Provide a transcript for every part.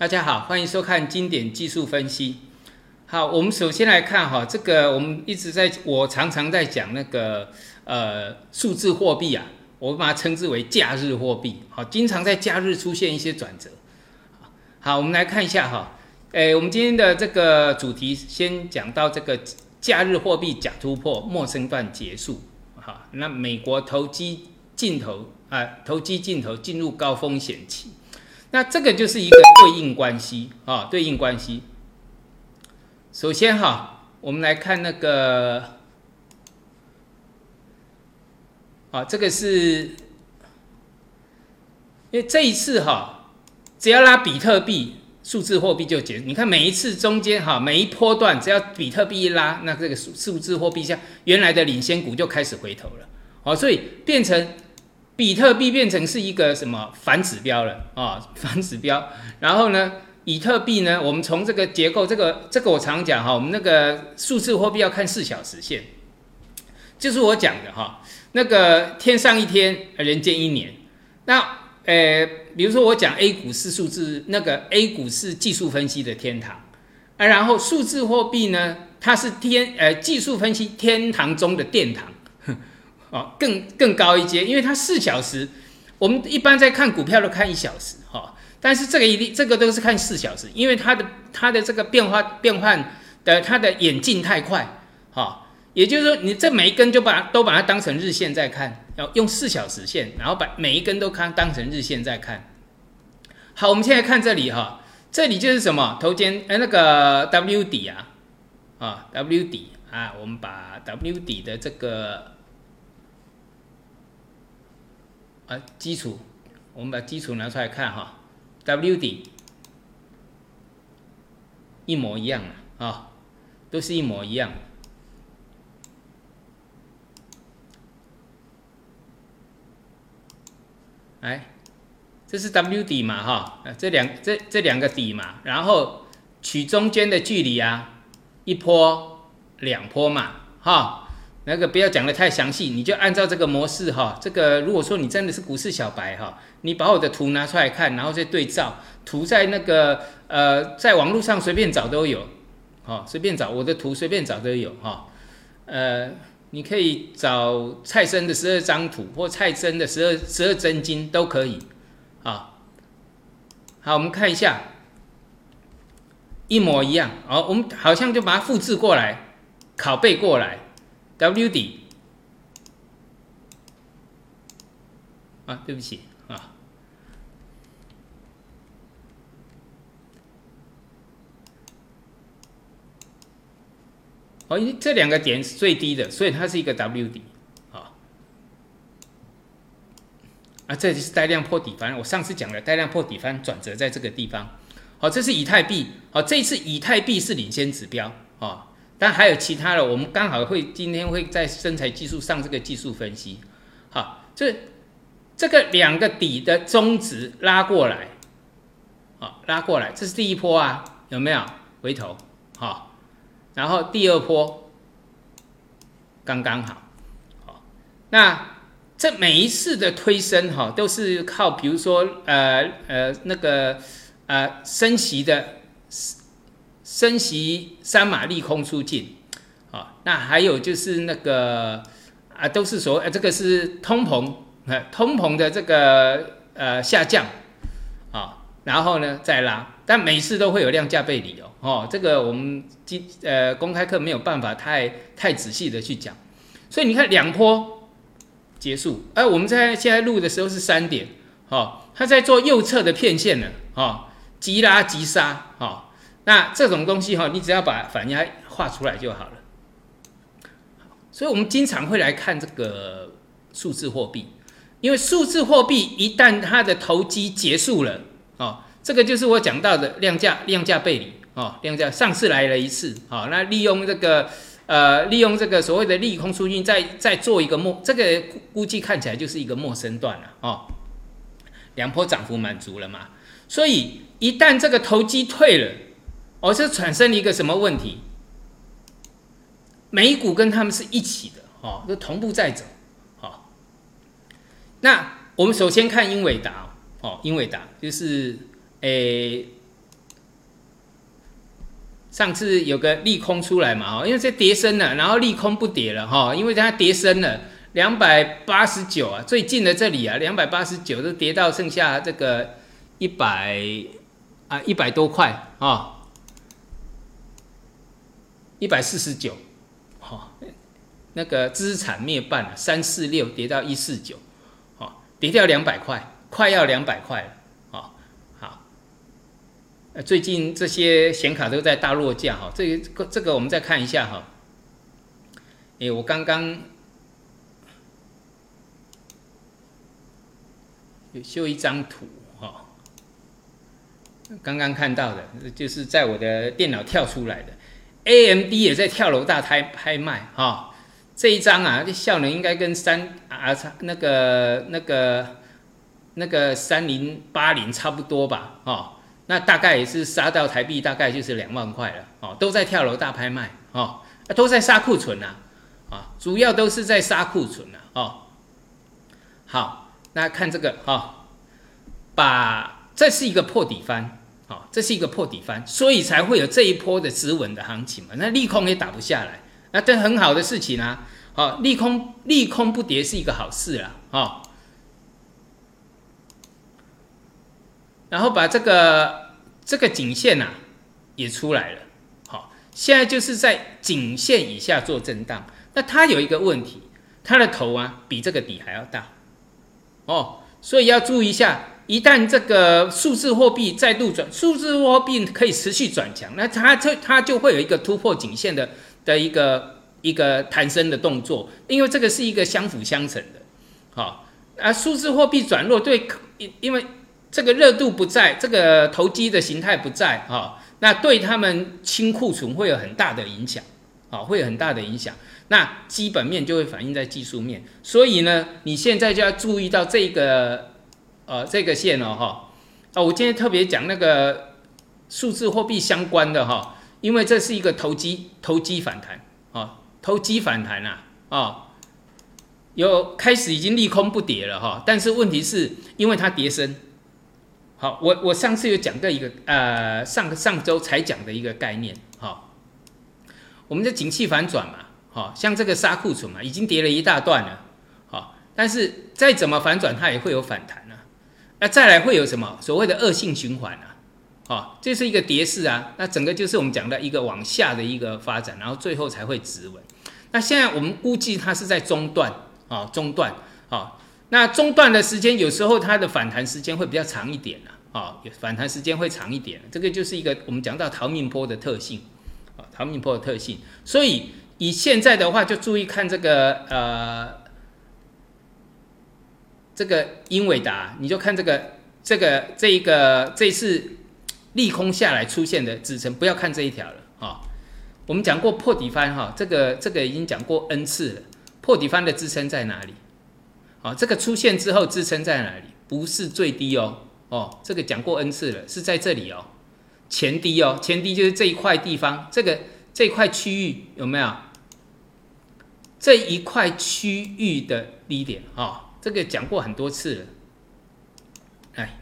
大家好，欢迎收看经典技术分析。好，我们首先来看哈，这个我们一直在，我常常在讲那个呃数字货币啊，我把它称之为假日货币。好，经常在假日出现一些转折。好，我们来看一下哈，诶，我们今天的这个主题先讲到这个假日货币假突破，陌生段结束。好，那美国投机镜头啊，投机镜头进入高风险期。那这个就是一个对应关系啊，对应关系。首先哈，我们来看那个，啊，这个是，因为这一次哈，只要拉比特币数字货币就结。你看每一次中间哈，每一波段只要比特币一拉，那这个数数字货币像原来的领先股就开始回头了，哦，所以变成。比特币变成是一个什么反指标了啊？反指标。然后呢，以特币呢？我们从这个结构，这个这个我常讲哈，我们那个数字货币要看四小时线，就是我讲的哈，那个天上一天，人间一年。那呃，比如说我讲 A 股是数字，那个 A 股是技术分析的天堂，啊，然后数字货币呢，它是天呃技术分析天堂中的殿堂。哦，更更高一阶，因为它四小时，我们一般在看股票都看一小时哈，但是这个一定这个都是看四小时，因为它的它的这个变化变换的它的演进太快哈，也就是说你这每一根就把都把它当成日线在看，要用四小时线，然后把每一根都看当成日线在看。好，我们现在看这里哈，这里就是什么头肩呃那个 W 底啊啊 W 底啊，我们把 W 底的这个。啊，基础，我们把基础拿出来看哈，W 底一模一样的啊，都是一模一样。哎，这是 W 底嘛哈，这两这这两个底嘛，然后取中间的距离啊，一坡两坡嘛哈。那个不要讲的太详细，你就按照这个模式哈。这个如果说你真的是股市小白哈，你把我的图拿出来看，然后再对照图，在那个呃，在网络上随便找都有，好，随便找我的图随便找都有哈。呃，你可以找蔡生的十二张图，或蔡生的十二十二真经都可以。啊，好，我们看一下，一模一样。好，我们好像就把它复制过来，拷贝过来。W 底啊，对不起啊，哦，因这两个点是最低的，所以它是一个 W 底啊。啊，这就是带量破底翻。我上次讲了，带量破底翻转折在这个地方。好，这是以太币。好，这次以太币是领先指标啊。但还有其他的，我们刚好会今天会在生材技术上这个技术分析，好，这这个两个底的中值拉过来，好拉过来，这是第一波啊，有没有回头？好，然后第二波刚刚好，好，那这每一次的推升哈，都是靠比如说呃呃那个呃升息的。升息三马利空出尽，啊，那还有就是那个啊，都是说，呃，这个是通膨，通膨的这个呃下降，啊，然后呢再拉，但每次都会有量价背离哦，哦，这个我们今呃公开课没有办法太太仔细的去讲，所以你看两波结束，哎，我们在现在录的时候是三点，哦，他在做右侧的片线呢，哦，急拉急杀，哦。那这种东西哈，你只要把反压画出来就好了。所以我们经常会来看这个数字货币，因为数字货币一旦它的投机结束了，哦，这个就是我讲到的量价量价背离，哦，量价上次来了一次，好，那利用这个呃，利用这个所谓的利空出尽，再再做一个末，这个估计看起来就是一个陌生段了，哦，两波涨幅满足了嘛，所以一旦这个投机退了。哦，这产生了一个什么问题？美股跟他们是一起的，哦，都同步在走，好。那我们首先看英伟达，哦，英伟达就是，诶，上次有个利空出来嘛，哦，因为这跌升了，然后利空不跌了，哈，因为它跌升了两百八十九啊，最近的这里啊，两百八十九都跌到剩下这个一百啊一百多块啊，一百四十九，哈，那个资产灭半了，三四六跌到一四九，哦，跌掉两百块，快要两百块了。呃，最近这些显卡都在大落价哈，这个这个我们再看一下哈。哎，我刚刚有秀一张图哈，刚刚看到的，就是在我的电脑跳出来的，AMD 也在跳楼大拍拍卖哈。这一张啊，这效能应该跟三啊差那个那个那个三零八零差不多吧，哦。那大概也是杀到台币，大概就是两万块了哦，都在跳楼大拍卖哦，都在杀库存呐，啊，主要都是在杀库存呐哦。好，那看这个哈，把这是一个破底翻，好，这是一个破底翻，所以才会有这一波的止稳的行情嘛。那利空也打不下来，那这很好的事情啊，好，利空利空不跌是一个好事啦，哦。然后把这个这个颈线呐也出来了，好，现在就是在颈线以下做震荡。那它有一个问题，它的头啊比这个底还要大，哦，所以要注意一下。一旦这个数字货币再度转，数字货币可以持续转强，那它这它就会有一个突破颈线的的一个一个弹升的动作，因为这个是一个相辅相成的，好，啊，数字货币转弱对，因因为。这个热度不在，这个投机的形态不在啊，那对他们清库存会有很大的影响，啊，会有很大的影响。那基本面就会反映在技术面，所以呢，你现在就要注意到这个，呃，这个线哦，哈，啊，我今天特别讲那个数字货币相关的哈，因为这是一个投机投机反弹啊，投机反弹啊，啊，有开始已经利空不跌了哈，但是问题是因为它跌升。好，我我上次有讲过一个，呃，上上周才讲的一个概念，哈，我们的景气反转嘛，哈，像这个杀库存嘛，已经跌了一大段了，好，但是再怎么反转，它也会有反弹啊，那再来会有什么所谓的恶性循环啊，好，这是一个跌势啊，那整个就是我们讲的一个往下的一个发展，然后最后才会止稳。那现在我们估计它是在中段，啊，中段，啊。那中段的时间，有时候它的反弹时间会比较长一点了，啊，反弹时间会长一点，这个就是一个我们讲到逃命坡的特性，啊，逃命坡的特性。所以以现在的话，就注意看这个呃，这个英伟达，你就看这个这个这一个这次利空下来出现的支撑，不要看这一条了，啊，我们讲过破底翻哈，这个这个已经讲过 n 次了，破底翻的支撑在哪里？啊，这个出现之后支撑在哪里？不是最低哦，哦，这个讲过 n 次了，是在这里哦，前低哦，前低就是这一块地方，这个这块区域有没有？这一块区域的低点啊，这个讲过很多次了。哎，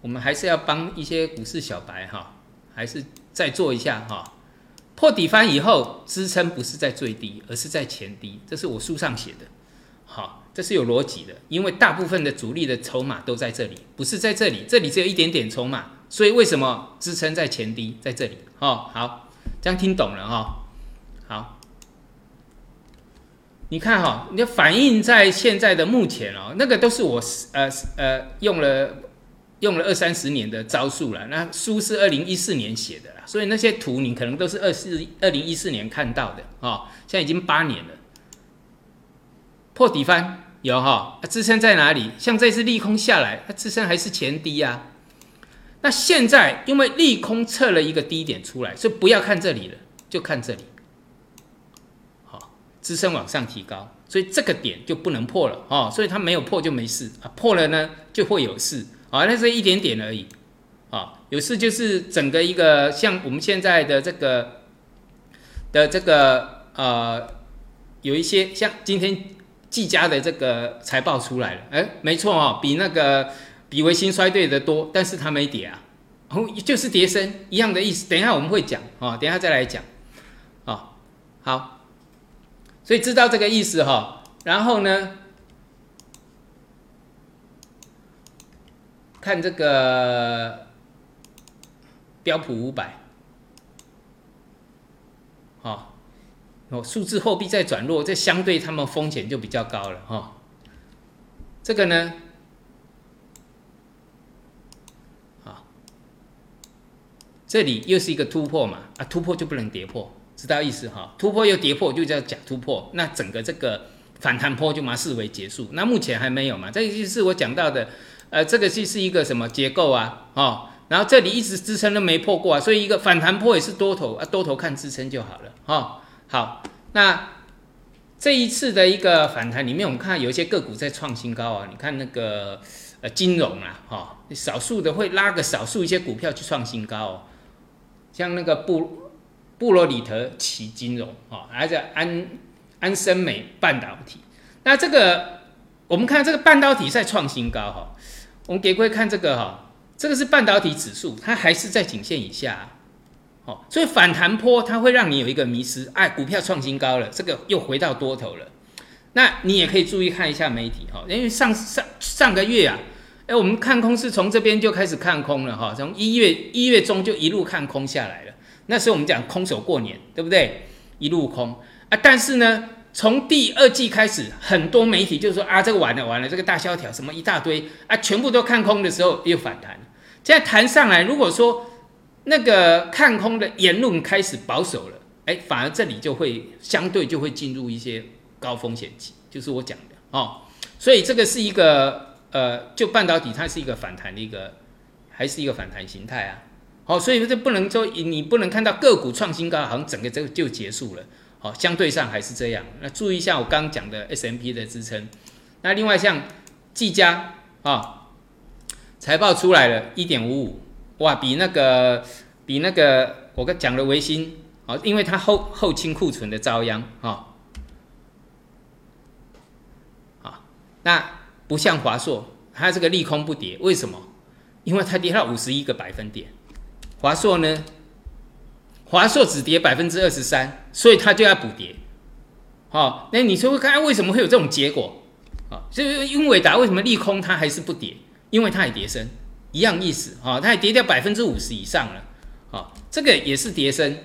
我们还是要帮一些股市小白哈，还是再做一下哈。破底翻以后，支撑不是在最低，而是在前低，这是我书上写的，好，这是有逻辑的，因为大部分的主力的筹码都在这里，不是在这里，这里只有一点点筹码，所以为什么支撑在前低，在这里？哦，好，这样听懂了哈，你看哈，你反映在现在的目前哦，那个都是我呃呃用了。用了二三十年的招数了，那书是二零一四年写的啦，所以那些图你可能都是二四二零一四年看到的啊，现在已经八年了。破底翻有哈，支撑在哪里？像这次利空下来，它支撑还是前低啊。那现在因为利空测了一个低点出来，所以不要看这里了，就看这里。支撑往上提高，所以这个点就不能破了哦，所以它没有破就没事啊，破了呢就会有事。啊，那是一点点而已，啊，有事就是整个一个像我们现在的这个的这个呃，有一些像今天技嘉的这个财报出来了，哎，没错哦，比那个比维新衰退的多，但是它没跌啊，哦，就是跌升一样的意思。等一下我们会讲哦，等一下再来讲，哦，好，所以知道这个意思哈。然后呢，看这个标普五百，好，哦，数字货币在转弱，这相对他们风险就比较高了哈。这个呢？这里又是一个突破嘛，啊，突破就不能跌破，知道意思哈？突破又跌破就叫假突破，那整个这个反弹坡就嘛视为结束。那目前还没有嘛，这就是我讲到的，呃，这个就是一个什么结构啊，哦，然后这里一直支撑都没破过啊，所以一个反弹坡也是多头啊，多头看支撑就好了，哈，好，那这一次的一个反弹里面，我们看有一些个股在创新高啊，你看那个呃金融啊，哈，少数的会拉个少数一些股票去创新高哦。像那个布布罗里特奇金融啊，还是安安森美半导体。那这个我们看这个半导体在创新高哈。我们给各位看这个哈，这个是半导体指数，它还是在颈线以下。哦，所以反弹坡它会让你有一个迷失，哎，股票创新高了，这个又回到多头了。那你也可以注意看一下媒体哈，因为上上上个月啊。哎，我们看空是从这边就开始看空了哈，从一月一月中就一路看空下来了。那时候我们讲空手过年，对不对？一路空啊，但是呢，从第二季开始，很多媒体就说啊，这个完了完了，这个大萧条什么一大堆啊，全部都看空的时候又反弹。现在弹上来，如果说那个看空的言论开始保守了，哎，反而这里就会相对就会进入一些高风险期，就是我讲的哦。所以这个是一个。呃，就半导体，它是一个反弹的一个，还是一个反弹形态啊？好，所以说这不能说你不能看到个股创新高，好像整个这个就结束了。好，相对上还是这样。那注意一下我刚讲的 S M P 的支撑。那另外像技嘉啊，财报出来了，一点五五，哇，比那个比那个我刚讲的维新啊，因为它后后清库存的遭殃啊，啊，那。不像华硕，它这个利空不跌，为什么？因为它跌到五十一个百分点。华硕呢？华硕只跌百分之二十三，所以它就要补跌。好，那你说看为什么会有这种结果？啊，就是英伟达为什么利空它还是不跌？因为它也跌升，一样意思。啊，它也跌掉百分之五十以上了。啊，这个也是跌升。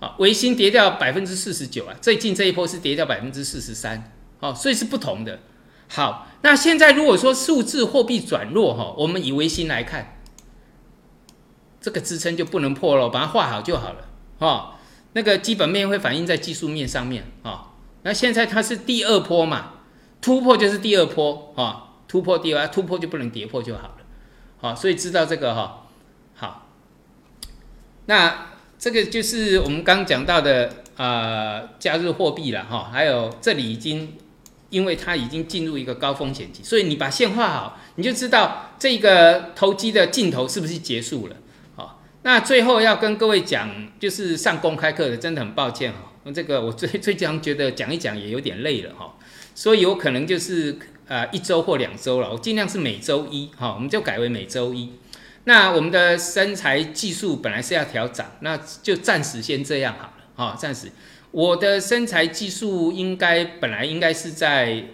啊，维新跌掉百分之四十九啊，最近这一波是跌掉百分之四十三。哦，所以是不同的。好，那现在如果说数字货币转弱哈，我们以维新来看，这个支撑就不能破了，把它画好就好了哈。那个基本面会反映在技术面上面啊。那现在它是第二波嘛，突破就是第二波啊，突破第二突破就不能跌破就好了。好，所以知道这个哈。好，那这个就是我们刚讲到的啊，加入货币了哈，还有这里已经。因为它已经进入一个高风险期，所以你把线画好，你就知道这个投机的尽头是不是结束了。那最后要跟各位讲，就是上公开课的，真的很抱歉哈。那这个我最 最常觉得讲一讲也有点累了哈，所以有可能就是呃一周或两周了，我尽量是每周一哈，我们就改为每周一。那我们的身材技术本来是要调整，那就暂时先这样好了哈，暂时。我的身材技术应该本来应该是在，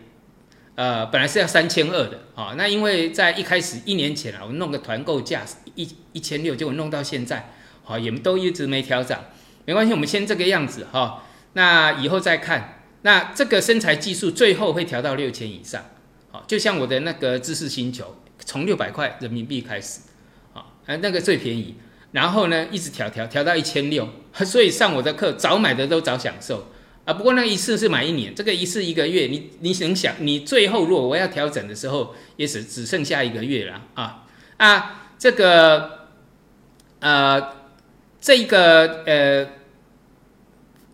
呃，本来是要三千二的啊。那因为在一开始一年前啊，我弄个团购价一一千六，结果弄到现在，好也都一直没调整，没关系，我们先这个样子哈。那以后再看。那这个身材技术最后会调到六千以上，好，就像我的那个知识星球，从六百块人民币开始，啊，那个最便宜。然后呢，一直调调调到一千六，所以上我的课早买的都早享受啊。不过那一次是买一年，这个一次一个月，你你能想，你最后如果我要调整的时候，也只只剩下一个月了啊啊，这个呃，这个呃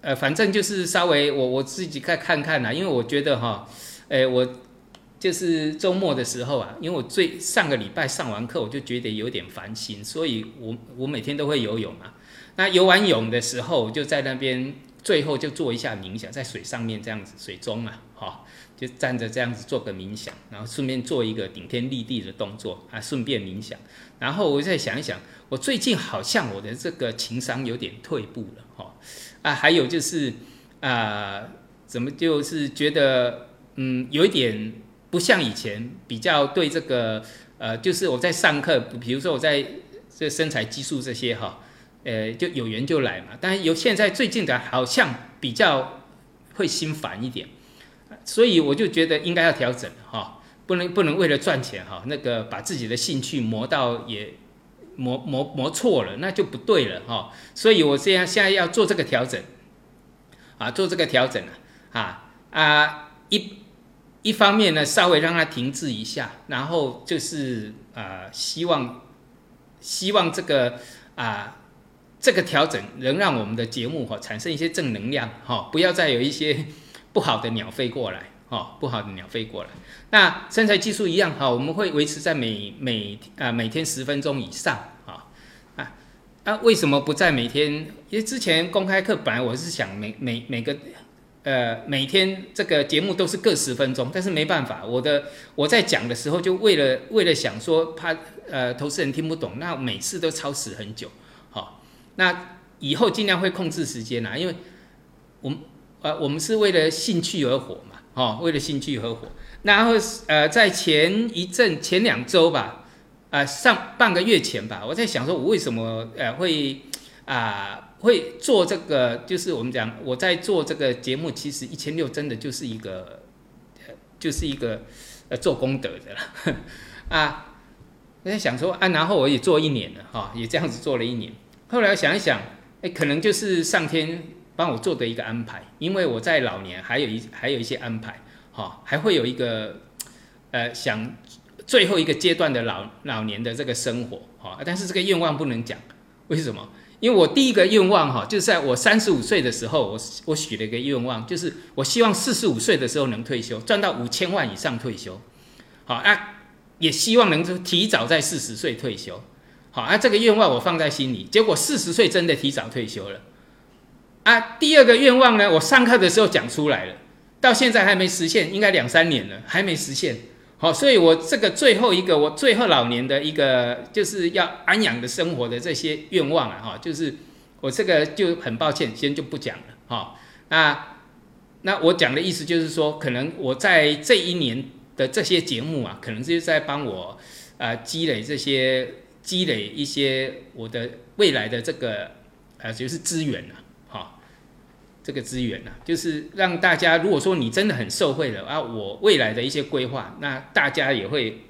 呃，反正就是稍微我我自己再看看啦，因为我觉得哈，哎我。就是周末的时候啊，因为我最上个礼拜上完课，我就觉得有点烦心，所以我我每天都会游泳嘛。那游完泳的时候，我就在那边最后就做一下冥想，在水上面这样子，水中嘛，哈，就站着这样子做个冥想，然后顺便做一个顶天立地的动作啊，顺便冥想。然后我再想一想，我最近好像我的这个情商有点退步了哈啊，还有就是啊，怎么就是觉得嗯有一点不像以前比较对这个呃，就是我在上课，比如说我在这身材激素这些哈，呃，就有缘就来嘛。但是有现在最近的好像比较会心烦一点，所以我就觉得应该要调整哈。不能不能为了赚钱哈，那个把自己的兴趣磨到也磨磨磨错了，那就不对了哈。所以我这样现在要做这个调整，啊，做这个调整啊啊一一方面呢，稍微让它停滞一下，然后就是啊，希望希望这个啊这个调整能让我们的节目哈产生一些正能量哈，不要再有一些 不好的鸟飞过来。哦，不好的鸟飞过来。那身材技术一样哈，我们会维持在每每啊每天十分钟以上啊啊啊！为什么不在每天？因为之前公开课本来我是想每每每个呃每天这个节目都是各十分钟，但是没办法，我的我在讲的时候就为了为了想说怕呃投资人听不懂，那每次都超时很久。那以后尽量会控制时间啦，因为我们呃我们是为了兴趣而活嘛。哦，为了兴趣合伙，然后呃，在前一阵、前两周吧，啊，上半个月前吧，我在想说，我为什么呃会啊会做这个？就是我们讲，我在做这个节目，其实一千六真的就是一个，就是一个呃做功德的了 啊。我在想说啊，然后我也做一年了哈，也这样子做了一年。后来想一想，哎，可能就是上天。帮我做的一个安排，因为我在老年还有一还有一些安排，哈，还会有一个呃想最后一个阶段的老老年的这个生活，哈，但是这个愿望不能讲，为什么？因为我第一个愿望哈，就是在我三十五岁的时候，我我许了一个愿望，就是我希望四十五岁的时候能退休，赚到五千万以上退休，好，啊，也希望能够提早在四十岁退休，好，啊，这个愿望我放在心里，结果四十岁真的提早退休了。啊，第二个愿望呢？我上课的时候讲出来了，到现在还没实现，应该两三年了，还没实现。好，所以我这个最后一个，我最后老年的一个，就是要安养的生活的这些愿望啊，哈，就是我这个就很抱歉，先就不讲了，哈。那那我讲的意思就是说，可能我在这一年的这些节目啊，可能就是在帮我啊积累这些积累一些我的未来的这个呃，就是资源啊。这个资源呢，就是让大家，如果说你真的很受惠了啊，我未来的一些规划，那大家也会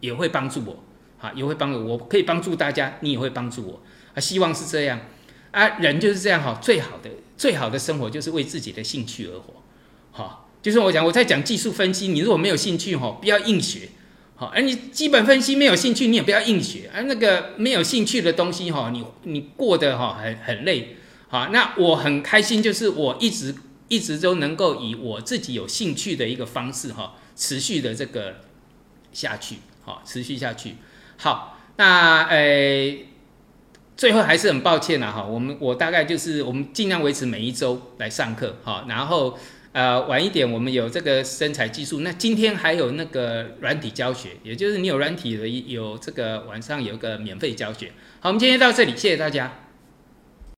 也会帮助我，啊，也会帮助我，可以帮助大家，你也会帮助我啊，希望是这样啊，人就是这样哈，最好的最好的生活就是为自己的兴趣而活，好，就是我讲我在讲技术分析，你如果没有兴趣哈，不要硬学，好，而你基本分析没有兴趣，你也不要硬学，而那个没有兴趣的东西哈，你你过得哈很很累。好，那我很开心，就是我一直一直都能够以我自己有兴趣的一个方式哈，持续的这个下去，好，持续下去。好，那呃，最后还是很抱歉了哈，我们我大概就是我们尽量维持每一周来上课哈，然后呃晚一点我们有这个身材技术，那今天还有那个软体教学，也就是你有软体的有这个晚上有个免费教学。好，我们今天到这里，谢谢大家。